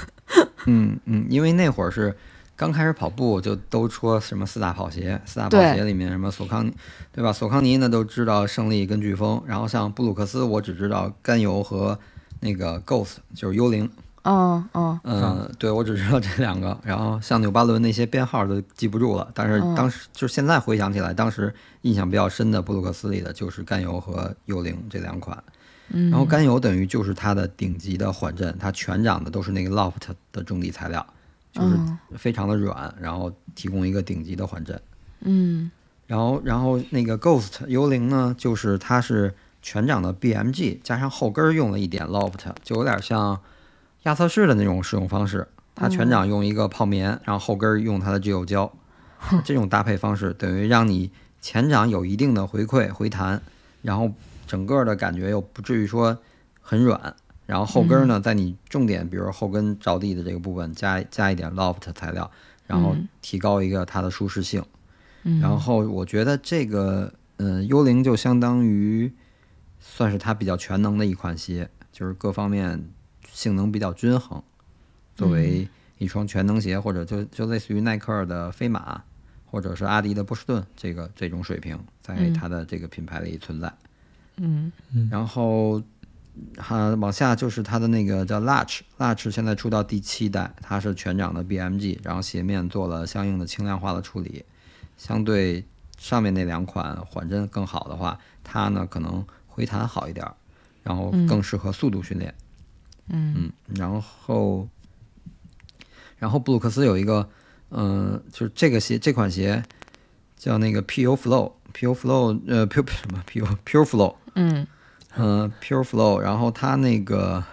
(laughs) 嗯嗯，因为那会儿是刚开始跑步，就都说什么四大跑鞋，四大跑鞋里面什么索康尼，对吧？索康尼呢都知道胜利跟飓风，然后像布鲁克斯，我只知道甘油和那个 Ghost，就是幽灵。嗯嗯嗯，对我只知道这两个，然后像纽巴伦那些编号都记不住了。但是嗯当时、就现在回想起来，当时印象比较深的布鲁克斯里的就是甘油和幽灵这两款。嗯，然后甘油等于就是它的顶级的缓震，它全掌的都是那个 Loft 的中底材料，就是嗯非常的软，然后提供一个顶级的缓震。嗯然后，然后那个 Ghost 幽灵呢，就是它是全掌的 BMG，加上后跟儿用了一点 Loft，就有点像亚瑟士的那种使用方式。它全掌用一个泡棉，然后后跟儿用它的聚酉胶，(laughs) 这种搭配方式等于让你前掌有一定的回馈回弹，然后整个的感觉又不至于说很软。然后后跟儿呢，在你重点，比如后跟着地的这个部分，加加一点 loft 材料，然后嗯提高一个它的舒适性。嗯，然后我觉得这个，嗯，幽灵就相当于算是它比较全能的一款鞋，就是各方面性能比较均衡。作为一双全能鞋，或者就就类似于耐克的飞马，或者是阿迪的波士顿这个这种水平，在嗯它的这个品牌里存在。嗯然后它往下就是它的那个叫 Latch，Latch 现在出到第七代，它是全掌的 BMG，然后鞋面做了相应的轻量化的处理，相对上面那两款缓震更好的话，它呢可能回弹好一点儿，然后更适合速度训练。嗯嗯，然后然后布鲁克斯有一个，嗯、就是这个鞋这款鞋叫那个 PU Flow，PU Flow，呃，Pure 什么 PU Pure Flow。嗯嗯、p u r e Flow，然后它那个，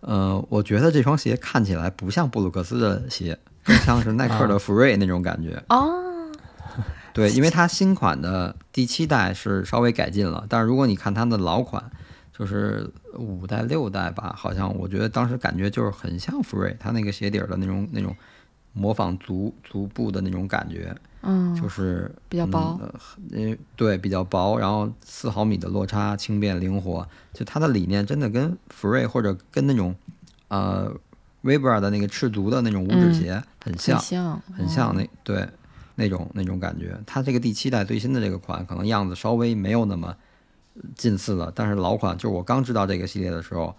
呃，我觉得这双鞋看起来不像布鲁克斯的鞋，更像是耐克的 Free 那种感觉。哦，对，因为它新款的第七代是稍微改进了，但是如果你看它的老款，就是五代六代吧，好像我觉得当时感觉就是很像 Free，它那个鞋底儿的那种那种模仿足足部的那种感觉，嗯，就是比较薄嗯，呃，对，比较薄，然后四毫米的落差，轻便灵活，就它的理念真的跟 Free 或者跟那种呃 Vibra 的那个赤足的那种五指嗯鞋很很像，像，很像那对那种那种感觉。它这个第七代最新的这个款，可能样子稍微没有那么近似了，但是老款就是我刚知道这个系列的时候，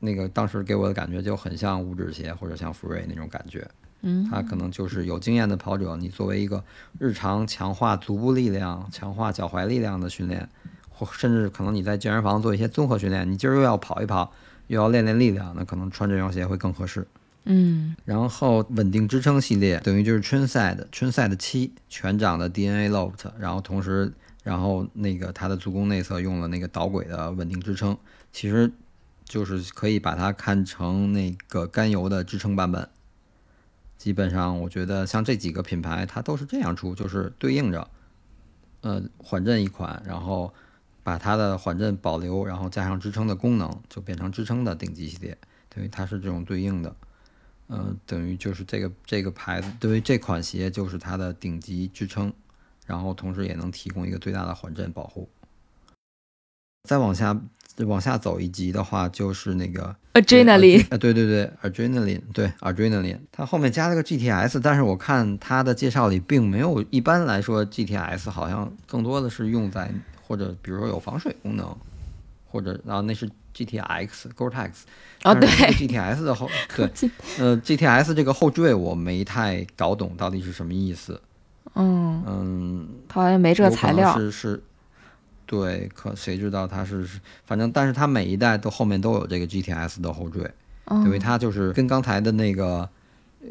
那个当时给我的感觉就很像五指鞋或者像 Free 那种感觉。嗯它可能就是有经验的跑者，你作为一个日常强化足部力量、强化脚踝力量的训练，或甚至可能你在健身房做一些综合训练，你今儿又要跑一跑，又要练练力量，那可能穿这双鞋会更合适。嗯然后稳定支撑系列等于就是春赛的春赛的七全掌的 DNA Loft，然后同时然后那个它的足弓内侧用了那个导轨的稳定支撑，其实就是可以把它看成那个甘油的支撑版本。基本上我觉得像这几个品牌它都是这样出，就是对应着呃缓震一款，然后把它的缓震保留，然后加上支撑的功能，就变成支撑的顶级系列，等于它是这种对应的。呃，等于就是这个这个牌子对于这款鞋就是它的顶级支撑，然后同时也能提供一个最大的缓震保护。再往下往下走一级的话，就是那个，adrenaline，呃，对对对，adrenaline，对 adrenaline，它后面加了个 GTS，但是我看它的介绍里并没有，一般来说 GTS 好像更多的是用在或者比如说有防水功能，或者然后那是 GTX Gore-Tex，哦但是这个对 GTS 的后对，(laughs) 呃 GTS 这个后缀我没太搞懂到底是什么意思，嗯，嗯，它好像没这个材料，是是，对，可谁知道它是是，反正但是它每一代都后面都有这个 GTS 的后缀。因为嗯它就是跟刚才的那个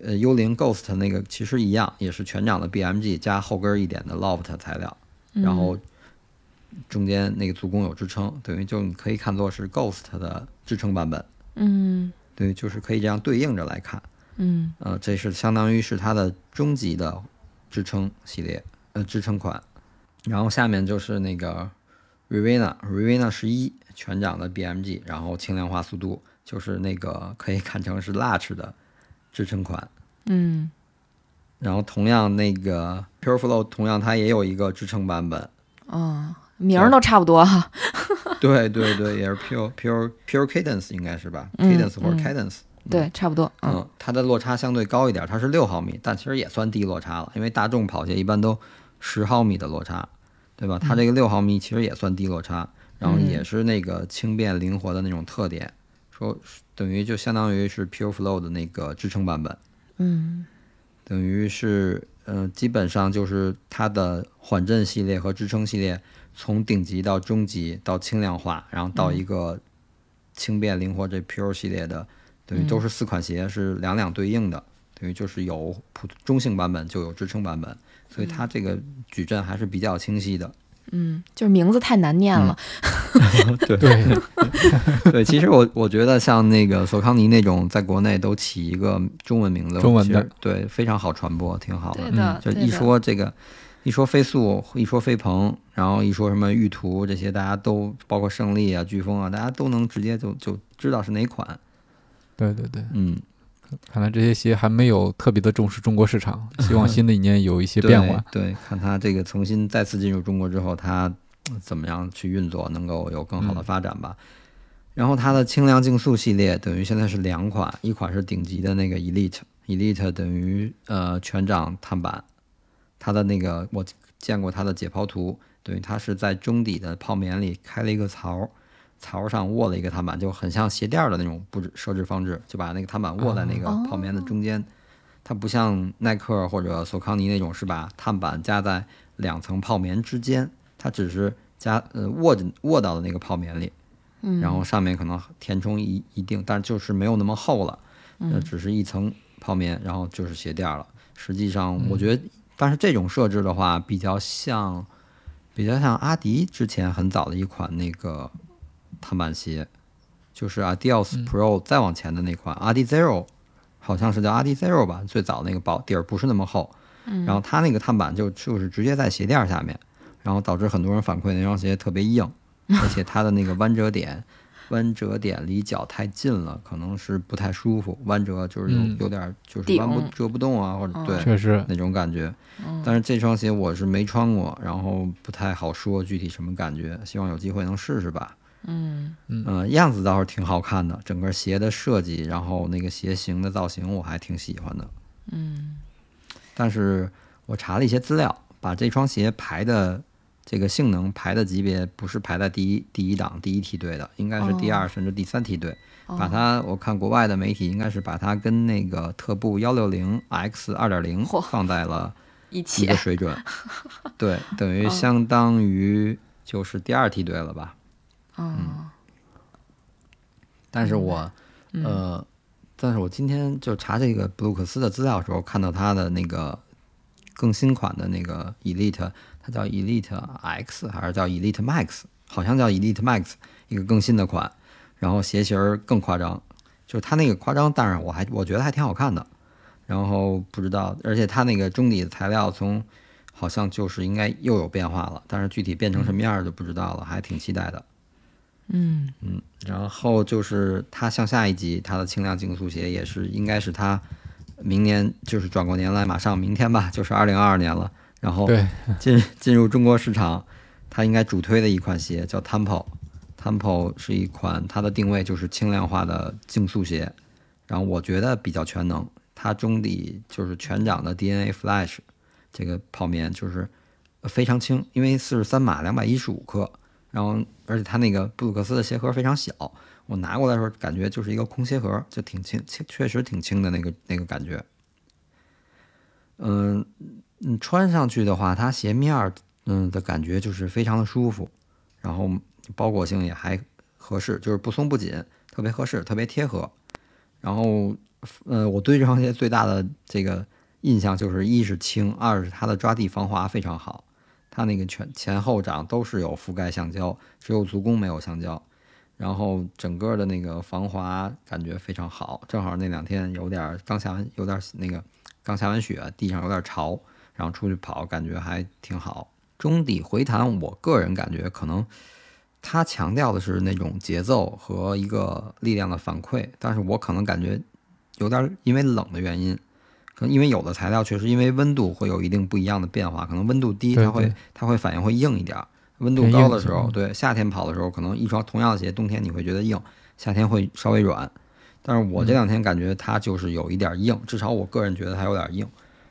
呃幽灵 Ghost 那个其实一样，也是全掌的 BMG 加后跟儿一点的 Loft 材料，然后中间那个足弓有支撑，等于就你可以看作是 Ghost 的支撑版本，嗯对，就是可以这样对应着来看。嗯呃，这是相当于是它的终极的支撑系列，呃，支撑款。然后下面就是那个 Rivena Rivena 十一全掌的 BMG，然后轻量化速度，就是那个可以看成是 Latch 的支撑款。嗯。然后同样那个 Pure Flow 同样它也有一个支撑版本，哦，名儿都差不多哈，对对对，也是 Pure Pure Pure Cadence 应该是吧、嗯 c a d e n c e 或者嗯。Cadence，对，差不多，嗯嗯，它的落差相对高一点，它是六毫米，但其实也算低落差了，因为大众跑鞋一般都十毫米的落差，对吧？它这个六毫米其实也算低落差，然后也是那个轻便灵活的那种特点，说等于就相当于是 Pure Flow 的那个支撑版本，嗯。等于是呃，基本上就是它的缓震系列和支撑系列，从顶级到中级到轻量化，然后到一个轻便灵活这 Pure 系列的，等于都是四款鞋是两两对应的，等于就是有普中性版本就有支撑版本，所以它这个矩阵还是比较清晰的。嗯，就是名字太难念了，对对，(laughs) 对，其实我我觉得像那个索康尼那种，在国内都起一个中文名字，中文的对非常好传播，挺好的。对的，就，一说这个，一说飞速，一说飞鹏，然后一说什么玉图这些，大家都包括胜利啊、飓风啊，大家都能直接就就知道是哪款。对对对，嗯，看来这些鞋还没有特别的重视中国市场，(laughs) 希望新的一年有一些变化。对，对看它这个重新再次进入中国之后，它呃怎么样去运作，能够有更好的发展吧。然后它的轻量竞速系列等于现在是两款，一款是顶级的那个 Elite，Elite 等于呃全掌碳板，它的那个我见过它的解剖图，等于它是在中底的泡棉里开了一个槽，槽上握了一个碳板，就很像鞋垫儿的那种布置设置方式，就把那个碳板握在那个哦泡棉的中间。它不像耐克或者索康尼那种是把碳板夹在两层泡棉之间，它只是夹呃握着握到的那个泡棉里，嗯，然后上面可能填充一一定，但就是没有那么厚了，呃，嗯只是一层泡棉，然后就是鞋垫了。实际上，嗯我觉得，但是这种设置的话，比较像，比较像阿迪之前很早的一款那个碳板鞋，就是 Adios 嗯 Pro 再往前的那款、Adi Zero，好像是叫 Adi Zero 吧，最早那个薄底儿不是那么厚，嗯然后它那个碳板就就是直接在鞋垫下面，然后导致很多人反馈那双鞋特别硬，而且它的那个弯折点，弯折点离脚太近了，可能是不太舒服，弯折就是有、嗯有点儿就是弯不折不动啊，或者嗯对确实，那种感觉。嗯但是这双鞋我是没穿过，然后不太好说具体什么感觉，希望有机会能试试吧。嗯。嗯、样子倒是挺好看的，整个鞋的设计，然后那个鞋型的造型我还挺喜欢的。嗯。但是我查了一些资料，把这双鞋排的这个性能排的级别不是排在第一第一档第一梯队的，应该是第二、甚至第三梯队。哦。把它，我看国外的媒体应该是把它跟那个特步幺六零 X 二点零放在了一一起个水准，(laughs) 对，等于嗯。相当于就是第二梯队了吧。嗯但是我嗯呃，但是我今天就查这个布鲁克斯的资料的时候，看到它的那个更新款的那个 Elite，它叫 Elite X 还是叫 Elite Max？好像叫 Elite Max，一个更新的款，然后鞋型儿更夸张，就是它那个夸张，但是我还我觉得还挺好看的。然后不知道，而且它那个中底的材料从好像就是应该又有变化了，但是具体变成什么样儿就不知道了，还挺期待的。嗯嗯，然后就是它向下一级，它的轻量竞速鞋也是应该是它明年就是转过年来，马上明天吧，(laughs) 就是二零二二年了。然后对，进 (laughs) 进入中国市场，它应该主推的一款鞋叫 Tempo。Tempo 是一款它的定位就是轻量化的竞速鞋，然后我觉得比较全能。它中底就是全掌的 DNA Flash 这个泡棉就是非常轻，因为四十三码两百一十五克，然后而且它那个布鲁克斯的鞋盒非常小，我拿过来的时候感觉就是一个空鞋盒，就挺轻，轻确实挺轻的那个那个感觉。嗯嗯，穿上去的话，它鞋面嗯的感觉就是非常的舒服，然后包裹性也还合适，就是不松不紧，特别合适，特别贴合。然后呃，我对这双鞋最大的这个印象就是一是轻，二是它的抓地防滑非常好。它那个全前后掌都是有覆盖橡胶，只有足弓没有橡胶。然后整个的那个防滑感觉非常好，正好那两天有点刚下完有点那个刚下完雪，地上有点潮，然后出去跑感觉还挺好。中底回弹，我个人感觉可能它强调的是那种节奏和一个力量的反馈，但是我可能感觉有点因为冷的原因，可能因为有的材料确实因为温度会有一定不一样的变化，可能温度低它会对它会反应会硬一点儿，温度高的时候，对夏天跑的时候，可能一双同样的鞋，冬天你会觉得硬，夏天会稍微软。但是我这两天感觉它就是有一点硬，至少我个人觉得它有点硬。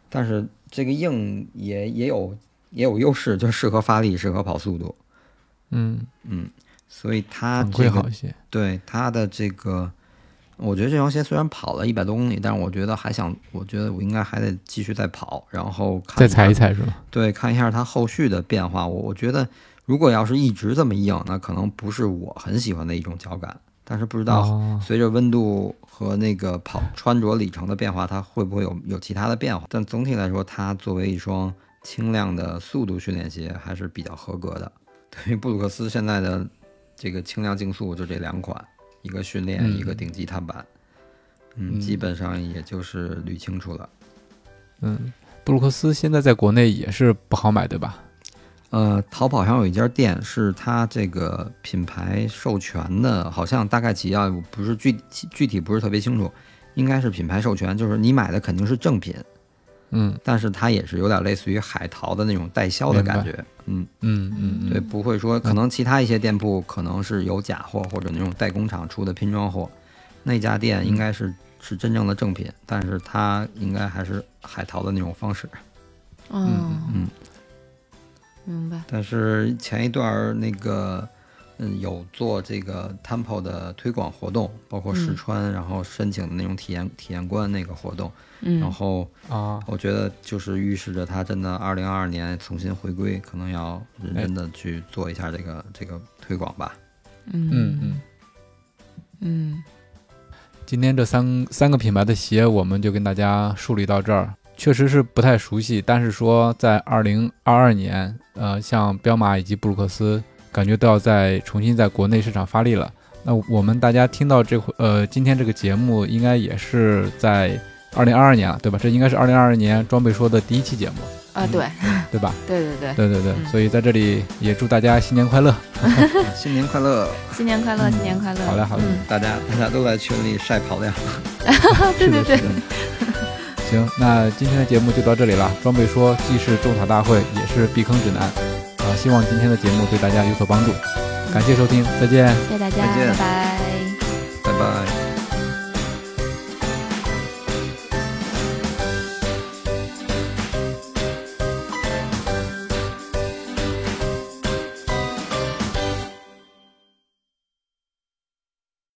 但是这个硬也也有也有优势，就适合发力，适合跑速度。嗯，嗯，所以它反这个馈好一些。对它的这个，我觉得这双鞋虽然跑了一百多公里，但是我觉得还想，我觉得我应该还得继续再跑，然后看再踩一，踩是吗？对，看一下它后续的变化。我我觉得如果要是一直这么硬，那可能不是我很喜欢的一种脚感。但是不知道哦，随着温度和那个跑穿着里程的变化，它会不会有有其他的变化？但总体来说，它作为一双轻量的速度训练鞋，还是比较合格的。对于布鲁克斯现在的这个轻量竞速就这两款，一个训练，嗯。一个顶级碳板，嗯，嗯。基本上也就是捋清楚了。嗯，布鲁克斯现在在国内也是不好买，对吧？呃，淘宝上有一家店是它这个品牌授权的，好像大概几啊，不是具具体不是特别清楚，应该是品牌授权，就是你买的肯定是正品，嗯。但是它也是有点类似于海淘的那种代销的感觉，嗯，嗯嗯嗯，对，不会说可能其他一些店铺可能是有假货或者那种代工厂出的拼装货，那家店应该是是真正的正品，但是它应该还是海淘的那种方式。哦，嗯，明白。但是前一段儿那个，嗯，有做这个 Temple 的推广活动，包括试穿，然后申请的那种体验体验官那个活动，嗯然嗯后啊，我觉得就是预示着他真的二零二二年重新回归，可能要认真的去做一下这个这个推广吧。嗯嗯嗯。嗯今天这三三个品牌的鞋，我们就跟大家梳理到这儿。确实是不太熟悉，但是说在二零二二年，呃，像彪马以及布鲁克斯，感觉都要再重新在国内市场发力了。那我们大家听到这回，呃，今天这个节目应该也是在二零二二年了，对吧？这应该是二零二二年装备说的第一期节目，啊，对对吧？对对对，对对对，嗯所以在这里也祝大家新年快乐。(laughs) 新年快乐！新年快乐，新年快乐。好嘞好嘞嗯，大家大家都在群里晒跑量，(laughs) 对对对，行，那今天的节目就到这里了。装备说既是种草大会，也是避坑指南。啊，希望今天的节目对大家有所帮助，感谢收听，再见，谢谢大家，再见，拜拜，拜拜。